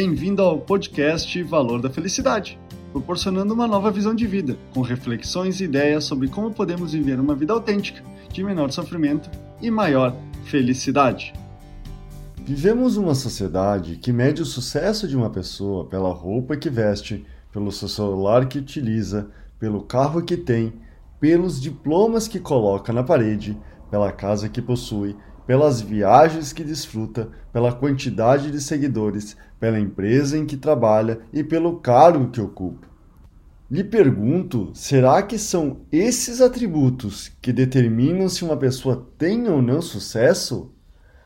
Bem-vindo ao podcast Valor da Felicidade, proporcionando uma nova visão de vida, com reflexões e ideias sobre como podemos viver uma vida autêntica, de menor sofrimento e maior felicidade. Vivemos uma sociedade que mede o sucesso de uma pessoa pela roupa que veste, pelo seu celular que utiliza, pelo carro que tem, pelos diplomas que coloca na parede, pela casa que possui, pelas viagens que desfruta, pela quantidade de seguidores, pela empresa em que trabalha e pelo cargo que ocupa. Lhe pergunto: será que são esses atributos que determinam se uma pessoa tem ou não sucesso?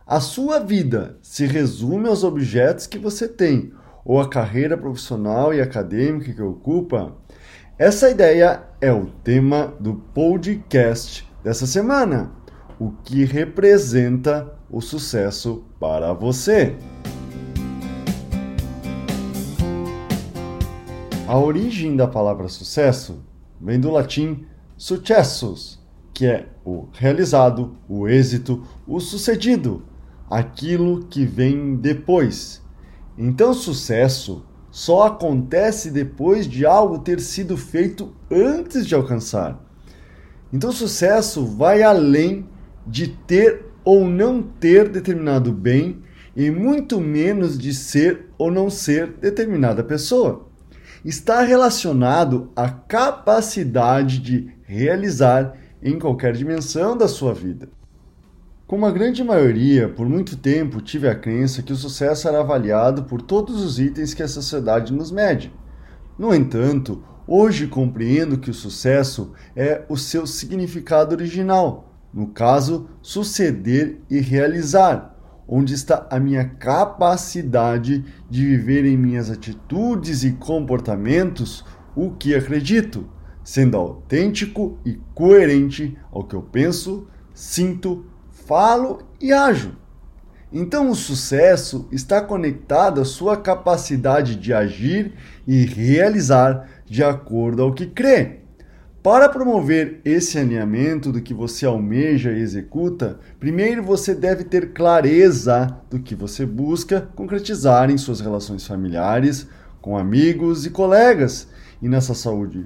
A sua vida se resume aos objetos que você tem ou a carreira profissional e acadêmica que ocupa? Essa ideia é o tema do podcast dessa semana. O que representa o sucesso para você? A origem da palavra sucesso vem do latim successus, que é o realizado, o êxito, o sucedido aquilo que vem depois. Então, sucesso só acontece depois de algo ter sido feito antes de alcançar. Então, sucesso vai além de ter ou não ter determinado bem e muito menos de ser ou não ser determinada pessoa. Está relacionado à capacidade de realizar em qualquer dimensão da sua vida. Como a grande maioria, por muito tempo tive a crença que o sucesso era avaliado por todos os itens que a sociedade nos mede. No entanto, hoje compreendo que o sucesso é o seu significado original, no caso, suceder e realizar, onde está a minha capacidade de viver em minhas atitudes e comportamentos o que acredito, sendo autêntico e coerente ao que eu penso, sinto falo e ajo. Então, o sucesso está conectado à sua capacidade de agir e realizar de acordo ao que crê. Para promover esse alinhamento do que você almeja e executa, primeiro você deve ter clareza do que você busca concretizar em suas relações familiares, com amigos e colegas e nessa saúde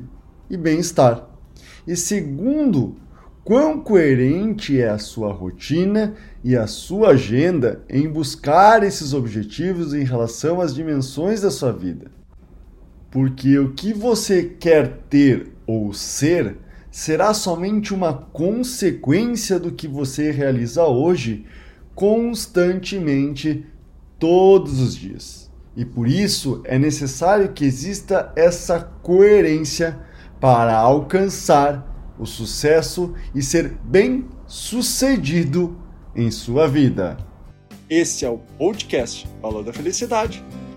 e bem-estar. E segundo, quão coerente é a sua rotina e a sua agenda em buscar esses objetivos em relação às dimensões da sua vida. Porque o que você quer ter ou ser será somente uma consequência do que você realiza hoje constantemente todos os dias. E por isso é necessário que exista essa coerência para alcançar o sucesso e ser bem sucedido em sua vida. Esse é o podcast Valor da Felicidade.